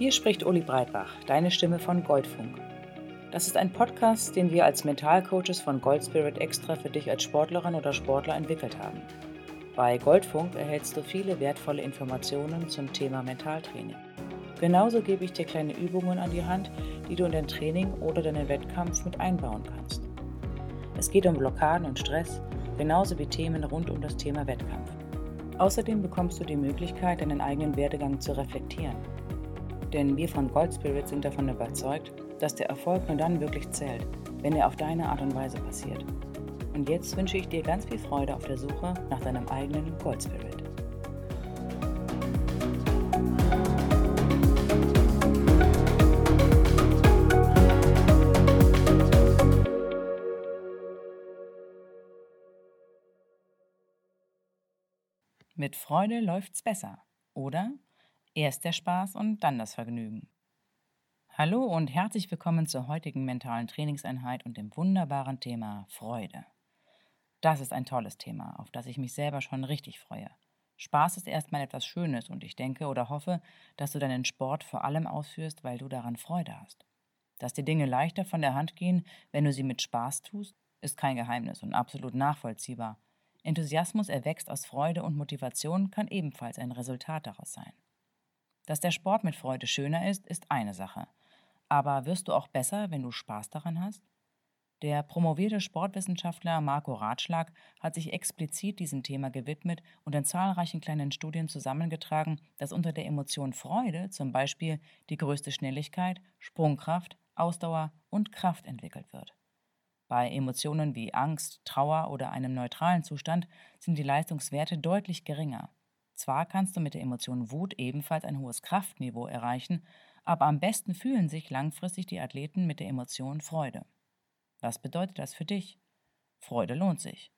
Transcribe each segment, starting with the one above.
Hier spricht Uli Breitbach, deine Stimme von Goldfunk. Das ist ein Podcast, den wir als Mentalcoaches von Goldspirit extra für dich als Sportlerin oder Sportler entwickelt haben. Bei Goldfunk erhältst du viele wertvolle Informationen zum Thema Mentaltraining. Genauso gebe ich dir kleine Übungen an die Hand, die du in dein Training oder deinen Wettkampf mit einbauen kannst. Es geht um Blockaden und Stress, genauso wie Themen rund um das Thema Wettkampf. Außerdem bekommst du die Möglichkeit, deinen eigenen Werdegang zu reflektieren. Denn wir von Gold Spirit sind davon überzeugt, dass der Erfolg nur dann wirklich zählt, wenn er auf deine Art und Weise passiert. Und jetzt wünsche ich dir ganz viel Freude auf der Suche nach deinem eigenen Gold Spirit. Mit Freude läuft's besser, oder? Erst der Spaß und dann das Vergnügen. Hallo und herzlich willkommen zur heutigen mentalen Trainingseinheit und dem wunderbaren Thema Freude. Das ist ein tolles Thema, auf das ich mich selber schon richtig freue. Spaß ist erstmal etwas Schönes und ich denke oder hoffe, dass du deinen Sport vor allem ausführst, weil du daran Freude hast. Dass die Dinge leichter von der Hand gehen, wenn du sie mit Spaß tust, ist kein Geheimnis und absolut nachvollziehbar Enthusiasmus erwächst aus Freude und Motivation kann ebenfalls ein Resultat daraus sein. Dass der Sport mit Freude schöner ist, ist eine Sache. Aber wirst du auch besser, wenn du Spaß daran hast? Der promovierte Sportwissenschaftler Marco Ratschlag hat sich explizit diesem Thema gewidmet und in zahlreichen kleinen Studien zusammengetragen, dass unter der Emotion Freude zum Beispiel die größte Schnelligkeit, Sprungkraft, Ausdauer und Kraft entwickelt wird. Bei Emotionen wie Angst, Trauer oder einem neutralen Zustand sind die Leistungswerte deutlich geringer. Zwar kannst du mit der Emotion Wut ebenfalls ein hohes Kraftniveau erreichen, aber am besten fühlen sich langfristig die Athleten mit der Emotion Freude. Was bedeutet das für dich? Freude lohnt sich.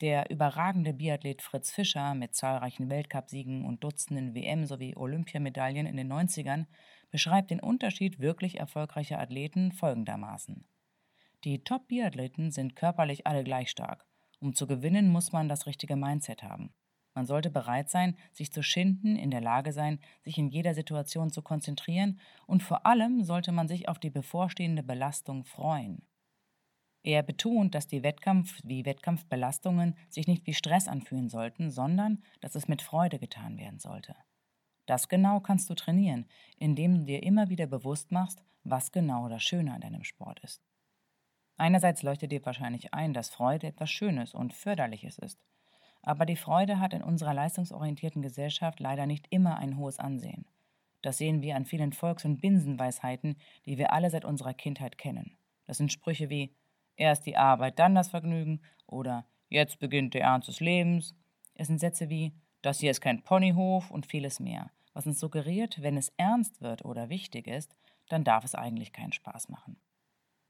Der überragende Biathlet Fritz Fischer mit zahlreichen Weltcupsiegen und Dutzenden WM- sowie Olympiamedaillen in den 90ern beschreibt den Unterschied wirklich erfolgreicher Athleten folgendermaßen. Die Top-Biathleten sind körperlich alle gleich stark. Um zu gewinnen, muss man das richtige Mindset haben. Man sollte bereit sein, sich zu schinden, in der Lage sein, sich in jeder Situation zu konzentrieren und vor allem sollte man sich auf die bevorstehende Belastung freuen. Er betont, dass die Wettkampf- wie Wettkampfbelastungen sich nicht wie Stress anfühlen sollten, sondern dass es mit Freude getan werden sollte. Das genau kannst du trainieren, indem du dir immer wieder bewusst machst, was genau das Schöne an deinem Sport ist. Einerseits leuchtet dir wahrscheinlich ein, dass Freude etwas Schönes und Förderliches ist. Aber die Freude hat in unserer leistungsorientierten Gesellschaft leider nicht immer ein hohes Ansehen. Das sehen wir an vielen Volks- und Binsenweisheiten, die wir alle seit unserer Kindheit kennen. Das sind Sprüche wie erst die Arbeit, dann das Vergnügen oder jetzt beginnt der Ernst des Lebens. Es sind Sätze wie das hier ist kein Ponyhof und vieles mehr, was uns suggeriert, wenn es ernst wird oder wichtig ist, dann darf es eigentlich keinen Spaß machen.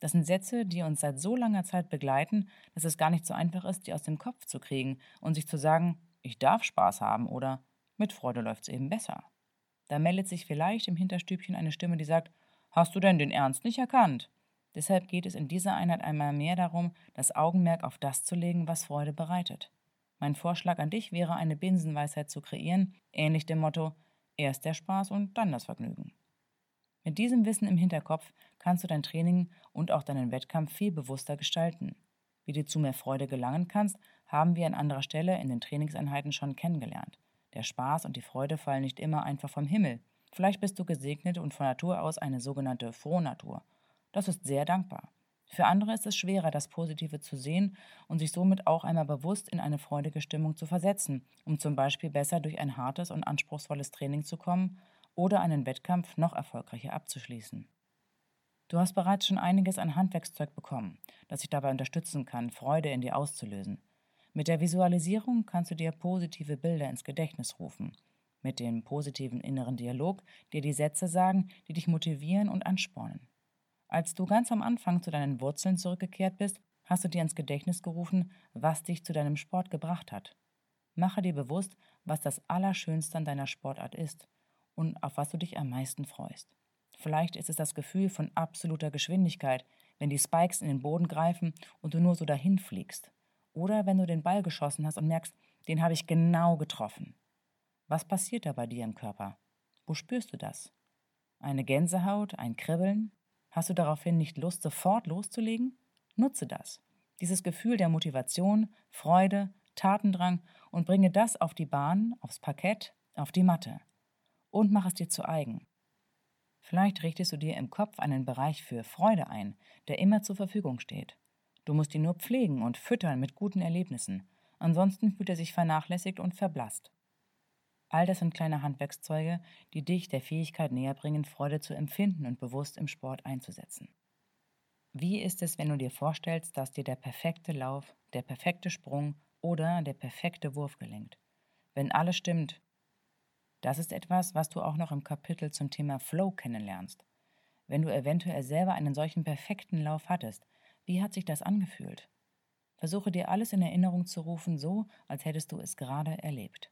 Das sind Sätze, die uns seit so langer Zeit begleiten, dass es gar nicht so einfach ist, die aus dem Kopf zu kriegen und sich zu sagen, ich darf Spaß haben oder mit Freude läuft es eben besser. Da meldet sich vielleicht im Hinterstübchen eine Stimme, die sagt, hast du denn den Ernst nicht erkannt? Deshalb geht es in dieser Einheit einmal mehr darum, das Augenmerk auf das zu legen, was Freude bereitet. Mein Vorschlag an dich wäre, eine Binsenweisheit zu kreieren, ähnlich dem Motto, erst der Spaß und dann das Vergnügen. Mit diesem Wissen im Hinterkopf kannst du dein Training und auch deinen Wettkampf viel bewusster gestalten. Wie du zu mehr Freude gelangen kannst, haben wir an anderer Stelle in den Trainingseinheiten schon kennengelernt. Der Spaß und die Freude fallen nicht immer einfach vom Himmel. Vielleicht bist du gesegnet und von Natur aus eine sogenannte Frohnatur. Das ist sehr dankbar. Für andere ist es schwerer, das Positive zu sehen und sich somit auch einmal bewusst in eine freudige Stimmung zu versetzen, um zum Beispiel besser durch ein hartes und anspruchsvolles Training zu kommen oder einen Wettkampf noch erfolgreicher abzuschließen. Du hast bereits schon einiges an Handwerkszeug bekommen, das dich dabei unterstützen kann, Freude in dir auszulösen. Mit der Visualisierung kannst du dir positive Bilder ins Gedächtnis rufen. Mit dem positiven inneren Dialog dir die Sätze sagen, die dich motivieren und anspornen. Als du ganz am Anfang zu deinen Wurzeln zurückgekehrt bist, hast du dir ins Gedächtnis gerufen, was dich zu deinem Sport gebracht hat. Mache dir bewusst, was das Allerschönste an deiner Sportart ist und auf was du dich am meisten freust. Vielleicht ist es das Gefühl von absoluter Geschwindigkeit, wenn die Spikes in den Boden greifen und du nur so dahin fliegst. Oder wenn du den Ball geschossen hast und merkst, den habe ich genau getroffen. Was passiert da bei dir im Körper? Wo spürst du das? Eine Gänsehaut, ein Kribbeln? Hast du daraufhin nicht Lust, sofort loszulegen? Nutze das. Dieses Gefühl der Motivation, Freude, Tatendrang und bringe das auf die Bahn, aufs Parkett, auf die Matte. Und mach es dir zu eigen. Vielleicht richtest du dir im Kopf einen Bereich für Freude ein, der immer zur Verfügung steht. Du musst ihn nur pflegen und füttern mit guten Erlebnissen, ansonsten fühlt er sich vernachlässigt und verblasst. All das sind kleine Handwerkszeuge, die dich der Fähigkeit näher bringen, Freude zu empfinden und bewusst im Sport einzusetzen. Wie ist es, wenn du dir vorstellst, dass dir der perfekte Lauf, der perfekte Sprung oder der perfekte Wurf gelingt? Wenn alles stimmt, das ist etwas, was du auch noch im Kapitel zum Thema Flow kennenlernst. Wenn du eventuell selber einen solchen perfekten Lauf hattest, wie hat sich das angefühlt? Versuche dir alles in Erinnerung zu rufen, so als hättest du es gerade erlebt.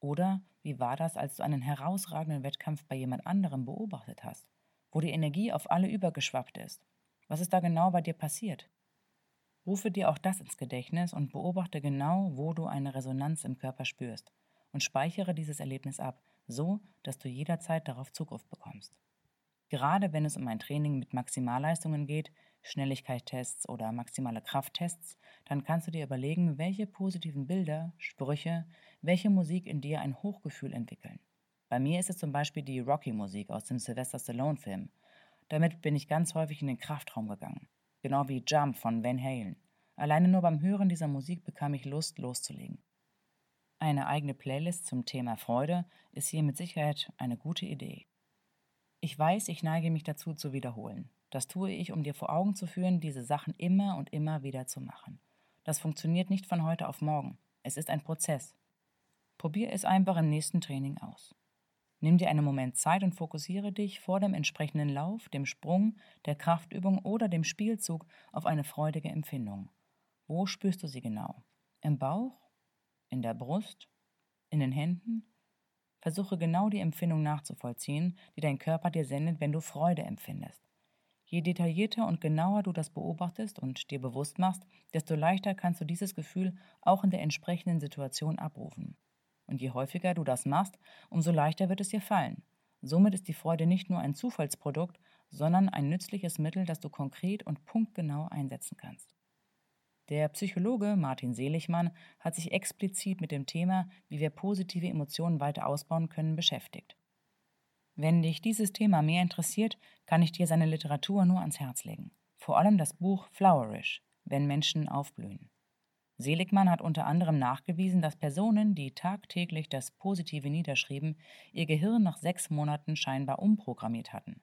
Oder wie war das, als du einen herausragenden Wettkampf bei jemand anderem beobachtet hast, wo die Energie auf alle übergeschwappt ist? Was ist da genau bei dir passiert? Rufe dir auch das ins Gedächtnis und beobachte genau, wo du eine Resonanz im Körper spürst und speichere dieses Erlebnis ab, so dass du jederzeit darauf Zugriff bekommst. Gerade wenn es um ein Training mit Maximalleistungen geht, Schnelligkeitstests oder maximale Krafttests, dann kannst du dir überlegen, welche positiven Bilder, Sprüche, welche Musik in dir ein Hochgefühl entwickeln. Bei mir ist es zum Beispiel die Rocky-Musik aus dem Sylvester Stallone-Film damit bin ich ganz häufig in den Kraftraum gegangen. Genau wie Jump von Van Halen. Alleine nur beim Hören dieser Musik bekam ich Lust, loszulegen. Eine eigene Playlist zum Thema Freude ist hier mit Sicherheit eine gute Idee. Ich weiß, ich neige mich dazu zu wiederholen. Das tue ich, um dir vor Augen zu führen, diese Sachen immer und immer wieder zu machen. Das funktioniert nicht von heute auf morgen. Es ist ein Prozess. Probier es einfach im nächsten Training aus. Nimm dir einen Moment Zeit und fokussiere dich vor dem entsprechenden Lauf, dem Sprung, der Kraftübung oder dem Spielzug auf eine freudige Empfindung. Wo spürst du sie genau? Im Bauch? In der Brust? In den Händen? Versuche genau die Empfindung nachzuvollziehen, die dein Körper dir sendet, wenn du Freude empfindest. Je detaillierter und genauer du das beobachtest und dir bewusst machst, desto leichter kannst du dieses Gefühl auch in der entsprechenden Situation abrufen. Und je häufiger du das machst, umso leichter wird es dir fallen. Somit ist die Freude nicht nur ein Zufallsprodukt, sondern ein nützliches Mittel, das du konkret und punktgenau einsetzen kannst. Der Psychologe Martin Seligmann hat sich explizit mit dem Thema, wie wir positive Emotionen weiter ausbauen können, beschäftigt. Wenn dich dieses Thema mehr interessiert, kann ich dir seine Literatur nur ans Herz legen. Vor allem das Buch Flowerish, wenn Menschen aufblühen. Seligmann hat unter anderem nachgewiesen, dass Personen, die tagtäglich das Positive niederschrieben, ihr Gehirn nach sechs Monaten scheinbar umprogrammiert hatten.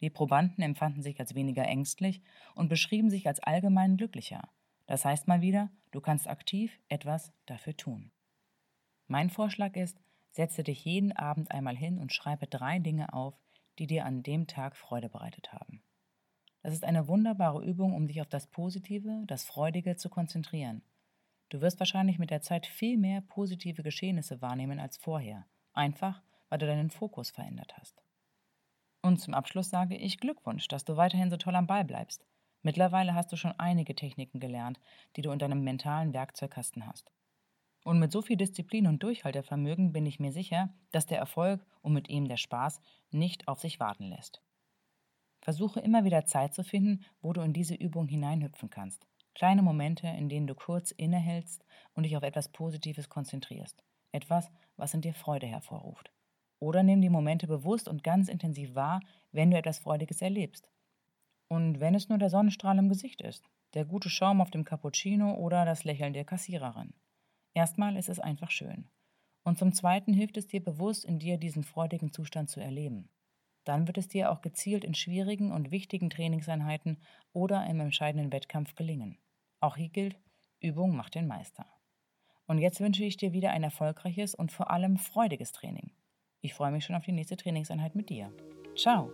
Die Probanden empfanden sich als weniger ängstlich und beschrieben sich als allgemein glücklicher. Das heißt mal wieder, du kannst aktiv etwas dafür tun. Mein Vorschlag ist, setze dich jeden Abend einmal hin und schreibe drei Dinge auf, die dir an dem Tag Freude bereitet haben. Das ist eine wunderbare Übung, um dich auf das Positive, das Freudige zu konzentrieren Du wirst wahrscheinlich mit der Zeit viel mehr positive Geschehnisse wahrnehmen als vorher, einfach weil du deinen Fokus verändert hast. Und zum Abschluss sage ich Glückwunsch, dass du weiterhin so toll am Ball bleibst. Mittlerweile hast du schon einige Techniken gelernt, die du in deinem mentalen Werkzeugkasten hast. Und mit so viel Disziplin und Durchhaltevermögen bin ich mir sicher, dass der Erfolg und mit ihm der Spaß nicht auf sich warten lässt. Versuche immer wieder Zeit zu finden, wo du in diese Übung hineinhüpfen kannst. Kleine Momente, in denen du kurz innehältst und dich auf etwas Positives konzentrierst. Etwas, was in dir Freude hervorruft. Oder nimm die Momente bewusst und ganz intensiv wahr, wenn du etwas Freudiges erlebst. Und wenn es nur der Sonnenstrahl im Gesicht ist, der gute Schaum auf dem Cappuccino oder das Lächeln der Kassiererin. Erstmal ist es einfach schön. Und zum Zweiten hilft es dir bewusst, in dir diesen freudigen Zustand zu erleben dann wird es dir auch gezielt in schwierigen und wichtigen Trainingseinheiten oder im entscheidenden Wettkampf gelingen. Auch hier gilt, Übung macht den Meister. Und jetzt wünsche ich dir wieder ein erfolgreiches und vor allem freudiges Training. Ich freue mich schon auf die nächste Trainingseinheit mit dir. Ciao!